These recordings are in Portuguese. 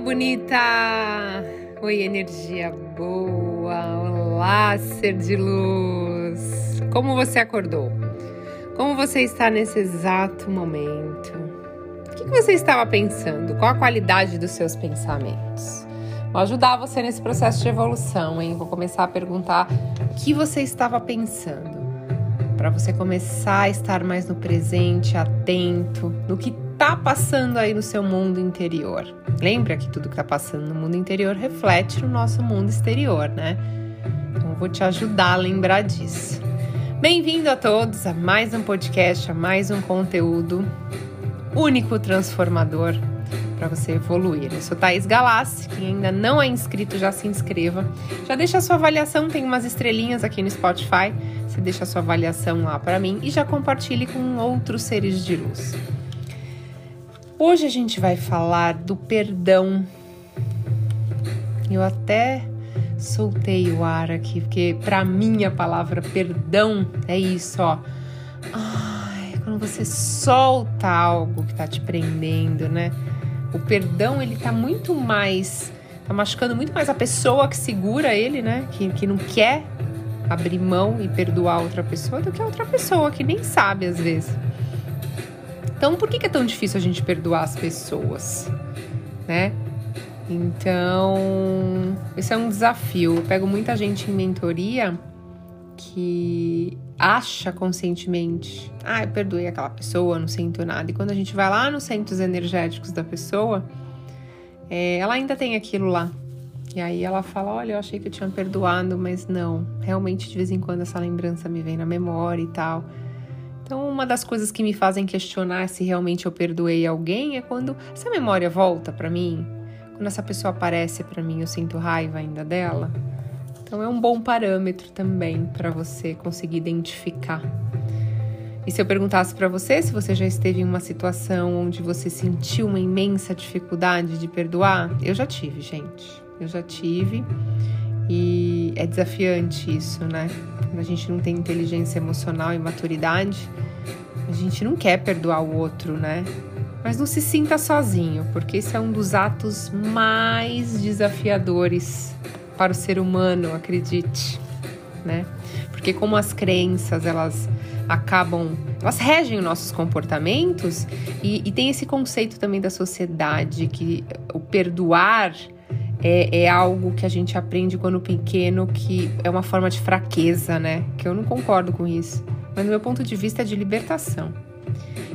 bonita! Oi, energia boa! Olá, ser de luz! Como você acordou? Como você está nesse exato momento? O que você estava pensando? Qual a qualidade dos seus pensamentos? Vou ajudar você nesse processo de evolução, hein? Vou começar a perguntar o que você estava pensando. Para você começar a estar mais no presente, atento, no que está passando aí no seu mundo interior. Lembra que tudo que está passando no mundo interior reflete no nosso mundo exterior, né? Então, vou te ajudar a lembrar disso. Bem-vindo a todos a mais um podcast, a mais um conteúdo único transformador para você evoluir. Eu sou Thaís Galassi, quem ainda não é inscrito já se inscreva. Já deixa a sua avaliação, tem umas estrelinhas aqui no Spotify. Você deixa a sua avaliação lá para mim e já compartilhe com outros seres de luz. Hoje a gente vai falar do perdão. Eu até soltei o ar aqui, porque para mim a palavra perdão é isso, ó. Ai, quando você solta algo que tá te prendendo, né? O perdão, ele tá muito mais. tá machucando muito mais a pessoa que segura ele, né? Que, que não quer abrir mão e perdoar outra pessoa do que a outra pessoa que nem sabe às vezes. Então, por que é tão difícil a gente perdoar as pessoas, né? Então, esse é um desafio. Eu pego muita gente em mentoria que acha conscientemente, ah, eu perdoei aquela pessoa, não sinto nada. E quando a gente vai lá nos centros energéticos da pessoa, é, ela ainda tem aquilo lá. E aí ela fala: Olha, eu achei que eu tinha perdoado, mas não. Realmente, de vez em quando, essa lembrança me vem na memória e tal. Então, uma das coisas que me fazem questionar se realmente eu perdoei alguém é quando essa memória volta para mim, quando essa pessoa aparece para mim, eu sinto raiva ainda dela. Então, é um bom parâmetro também para você conseguir identificar. E se eu perguntasse para você se você já esteve em uma situação onde você sentiu uma imensa dificuldade de perdoar, eu já tive, gente. Eu já tive. E é desafiante isso, né? Quando a gente não tem inteligência emocional e maturidade, a gente não quer perdoar o outro, né? Mas não se sinta sozinho, porque esse é um dos atos mais desafiadores para o ser humano, acredite, né? Porque como as crenças, elas acabam, elas regem os nossos comportamentos e, e tem esse conceito também da sociedade que o perdoar é, é, algo que a gente aprende quando pequeno que é uma forma de fraqueza, né? Que eu não concordo com isso. Mas no meu ponto de vista é de libertação.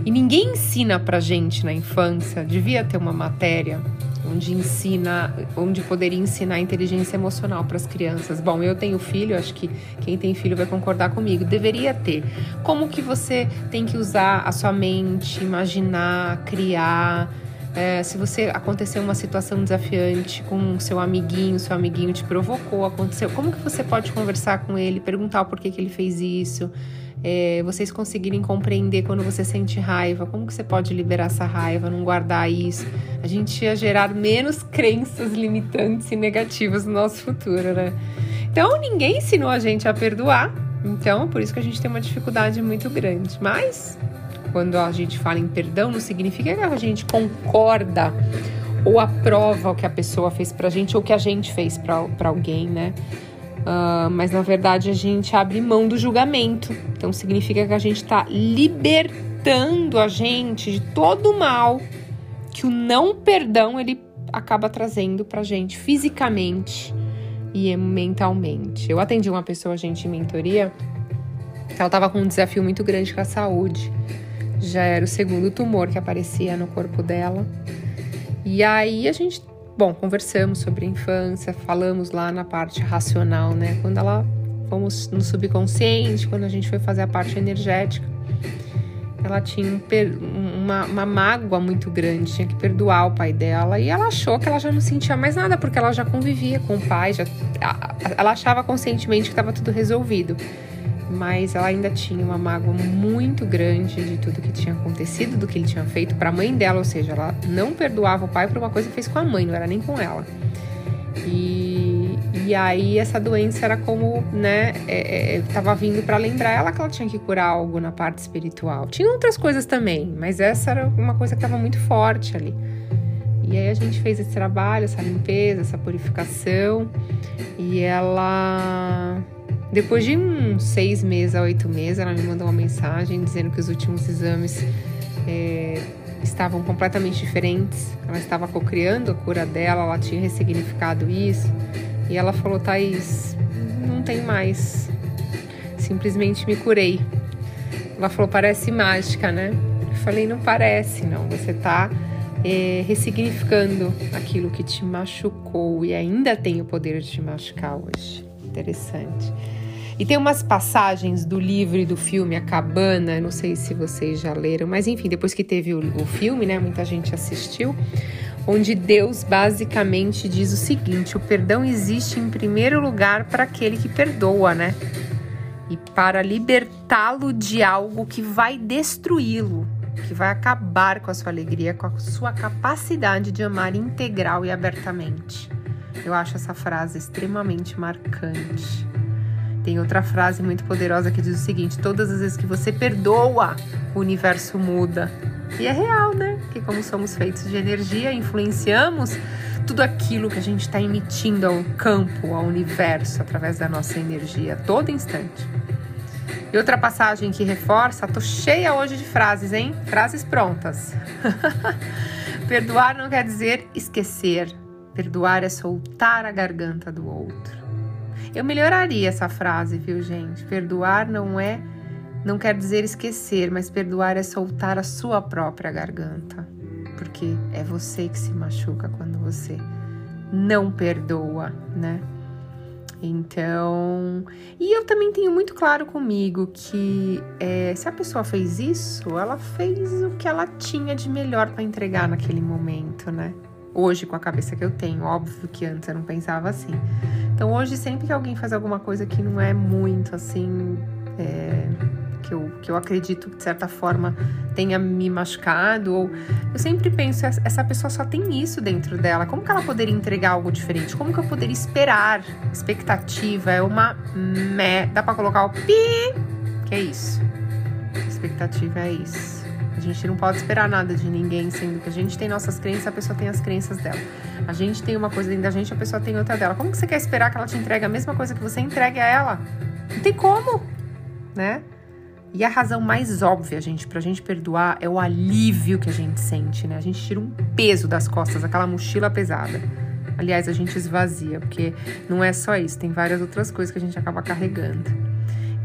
E ninguém ensina pra gente na infância, devia ter uma matéria onde ensina, onde poderia ensinar inteligência emocional para as crianças. Bom, eu tenho filho, acho que quem tem filho vai concordar comigo. Deveria ter. Como que você tem que usar a sua mente, imaginar, criar, é, se você aconteceu uma situação desafiante com seu amiguinho, seu amiguinho te provocou, aconteceu, como que você pode conversar com ele, perguntar o porquê que ele fez isso? É, vocês conseguirem compreender quando você sente raiva, como que você pode liberar essa raiva, não guardar isso? A gente ia gerar menos crenças limitantes e negativas no nosso futuro, né? Então ninguém ensinou a gente a perdoar, então por isso que a gente tem uma dificuldade muito grande. Mas quando a gente fala em perdão, não significa que a gente concorda ou aprova o que a pessoa fez pra gente ou que a gente fez pra, alguém, né? Uh, mas na verdade a gente abre mão do julgamento. Então significa que a gente está libertando a gente de todo o mal que o não perdão ele acaba trazendo pra gente fisicamente e mentalmente. Eu atendi uma pessoa, gente, em mentoria, ela tava com um desafio muito grande com a saúde já era o segundo tumor que aparecia no corpo dela. E aí a gente, bom, conversamos sobre infância, falamos lá na parte racional, né? Quando ela fomos no subconsciente, quando a gente foi fazer a parte energética, ela tinha um, uma, uma mágoa muito grande, tinha que perdoar o pai dela e ela achou que ela já não sentia mais nada porque ela já convivia com o pai, já, ela achava conscientemente que estava tudo resolvido mas ela ainda tinha uma mágoa muito grande de tudo que tinha acontecido, do que ele tinha feito para a mãe dela, ou seja, ela não perdoava o pai por uma coisa que fez com a mãe, não era nem com ela. E, e aí essa doença era como, né, é, é, tava vindo para lembrar ela que ela tinha que curar algo na parte espiritual. Tinha outras coisas também, mas essa era uma coisa que estava muito forte ali. E aí a gente fez esse trabalho, essa limpeza, essa purificação. E ela, depois de uns seis meses a oito meses, ela me mandou uma mensagem dizendo que os últimos exames é, estavam completamente diferentes. Ela estava cocriando a cura dela, ela tinha ressignificado isso. E ela falou: Thaís, não tem mais. Simplesmente me curei. Ela falou: parece mágica, né? Eu falei: não parece, não. Você está é, ressignificando aquilo que te machucou e ainda tem o poder de te machucar hoje. Interessante. E tem umas passagens do livro e do filme A Cabana, não sei se vocês já leram, mas enfim, depois que teve o, o filme, né, muita gente assistiu, onde Deus basicamente diz o seguinte: o perdão existe em primeiro lugar para aquele que perdoa, né? E para libertá-lo de algo que vai destruí-lo, que vai acabar com a sua alegria, com a sua capacidade de amar integral e abertamente. Eu acho essa frase extremamente marcante. Tem outra frase muito poderosa que diz o seguinte: todas as vezes que você perdoa, o universo muda. E é real, né? Que como somos feitos de energia, influenciamos tudo aquilo que a gente está emitindo ao campo, ao universo, através da nossa energia, a todo instante. E outra passagem que reforça, tô cheia hoje de frases, hein? Frases prontas. Perdoar não quer dizer esquecer. Perdoar é soltar a garganta do outro. Eu melhoraria essa frase, viu, gente? Perdoar não é não quer dizer esquecer, mas perdoar é soltar a sua própria garganta. Porque é você que se machuca quando você não perdoa, né? Então, e eu também tenho muito claro comigo que é, se a pessoa fez isso, ela fez o que ela tinha de melhor para entregar naquele momento, né? Hoje, com a cabeça que eu tenho, óbvio que antes eu não pensava assim. Então hoje, sempre que alguém faz alguma coisa que não é muito assim. É, que, eu, que eu acredito que de certa forma tenha me machucado, ou eu sempre penso, essa pessoa só tem isso dentro dela. Como que ela poderia entregar algo diferente? Como que eu poderia esperar? Expectativa é uma mé. Dá para colocar o pi, que é isso. Expectativa é isso. Gente não pode esperar nada de ninguém, sendo que a gente tem nossas crenças, a pessoa tem as crenças dela. A gente tem uma coisa dentro da gente, a pessoa tem outra dela. Como que você quer esperar que ela te entregue a mesma coisa que você entregue a ela? Não tem como, né? E a razão mais óbvia, gente, pra gente perdoar é o alívio que a gente sente, né? A gente tira um peso das costas, aquela mochila pesada. Aliás, a gente esvazia, porque não é só isso, tem várias outras coisas que a gente acaba carregando.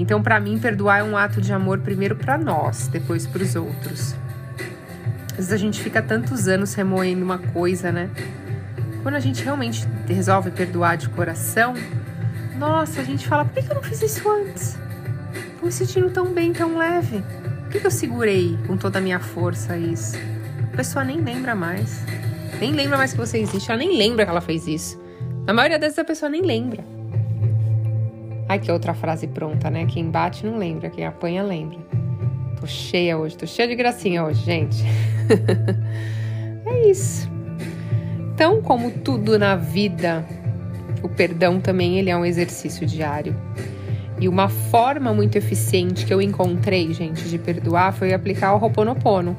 Então, para mim, perdoar é um ato de amor primeiro para nós, depois para os outros. Às vezes a gente fica tantos anos remoendo uma coisa, né? Quando a gente realmente resolve perdoar de coração, nossa, a gente fala: por que eu não fiz isso antes? Tô me sentindo tão bem, tão leve. Por que eu segurei com toda a minha força isso? A pessoa nem lembra mais. Nem lembra mais que você existe. Ela nem lembra que ela fez isso. Na maioria das vezes a pessoa nem lembra. Ai, que outra frase pronta, né? Quem bate não lembra, quem apanha lembra. Tô cheia hoje, tô cheia de gracinha hoje, gente. é isso. Então, como tudo na vida, o perdão também ele é um exercício diário. E uma forma muito eficiente que eu encontrei, gente, de perdoar foi aplicar o Ho'oponopono.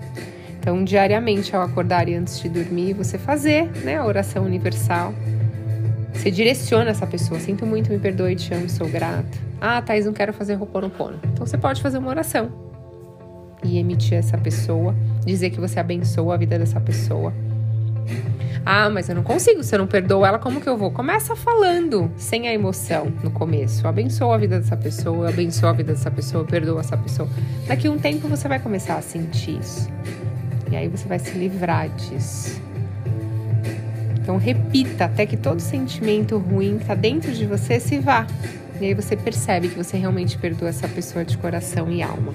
Então, diariamente, ao acordar e antes de dormir, você fazer né, a oração universal você direciona essa pessoa. Sinto muito, me perdoe, te amo, sou grato. Ah, Thaís, não quero fazer Ho'oponopono. Então você pode fazer uma oração e emitir essa pessoa, dizer que você abençoa a vida dessa pessoa. Ah, mas eu não consigo, se eu não perdoo ela, como que eu vou? Começa falando, sem a emoção no começo. Abençoa a vida dessa pessoa, abençoa a vida dessa pessoa, perdoa essa pessoa. Daqui um tempo você vai começar a sentir isso. E aí você vai se livrar disso. Então repita até que todo sentimento ruim que está dentro de você se vá. E aí você percebe que você realmente perdoa essa pessoa de coração e alma.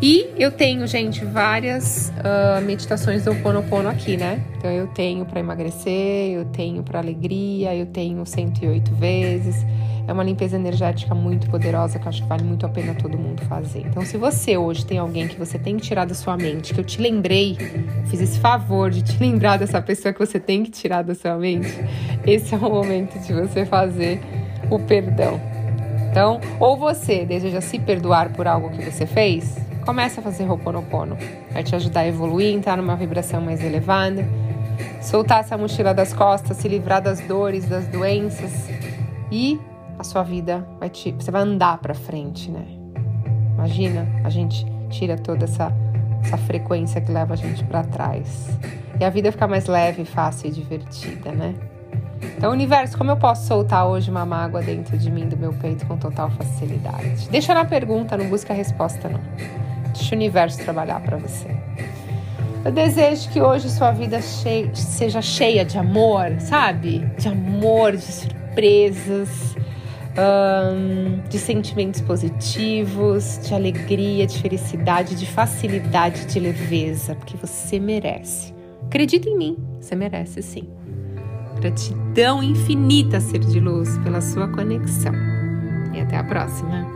E eu tenho, gente, várias uh, meditações do Ponopono aqui, né? Então eu tenho para emagrecer, eu tenho para alegria, eu tenho 108 vezes. É uma limpeza energética muito poderosa que eu acho que vale muito a pena todo mundo fazer. Então, se você hoje tem alguém que você tem que tirar da sua mente, que eu te lembrei, fiz esse favor de te lembrar dessa pessoa que você tem que tirar da sua mente, esse é o momento de você fazer o perdão. Então, ou você deseja se perdoar por algo que você fez, comece a fazer Ho'oponopono. Vai te ajudar a evoluir, entrar numa vibração mais elevada. soltar essa mochila das costas, se livrar das dores, das doenças e a sua vida vai te, você vai andar para frente, né? Imagina, a gente tira toda essa essa frequência que leva a gente para trás. E a vida fica mais leve, fácil e divertida, né? Então, universo, como eu posso soltar hoje uma mágoa dentro de mim, do meu peito, com total facilidade? Deixa na pergunta, não busca a resposta, não. Deixa o universo trabalhar para você. Eu desejo que hoje sua vida cheia, seja cheia de amor, sabe? De amor, de surpresas, de sentimentos positivos, de alegria, de felicidade, de facilidade, de leveza, porque você merece. Acredita em mim, você merece sim. Gratidão infinita, ser de luz, pela sua conexão. E até a próxima.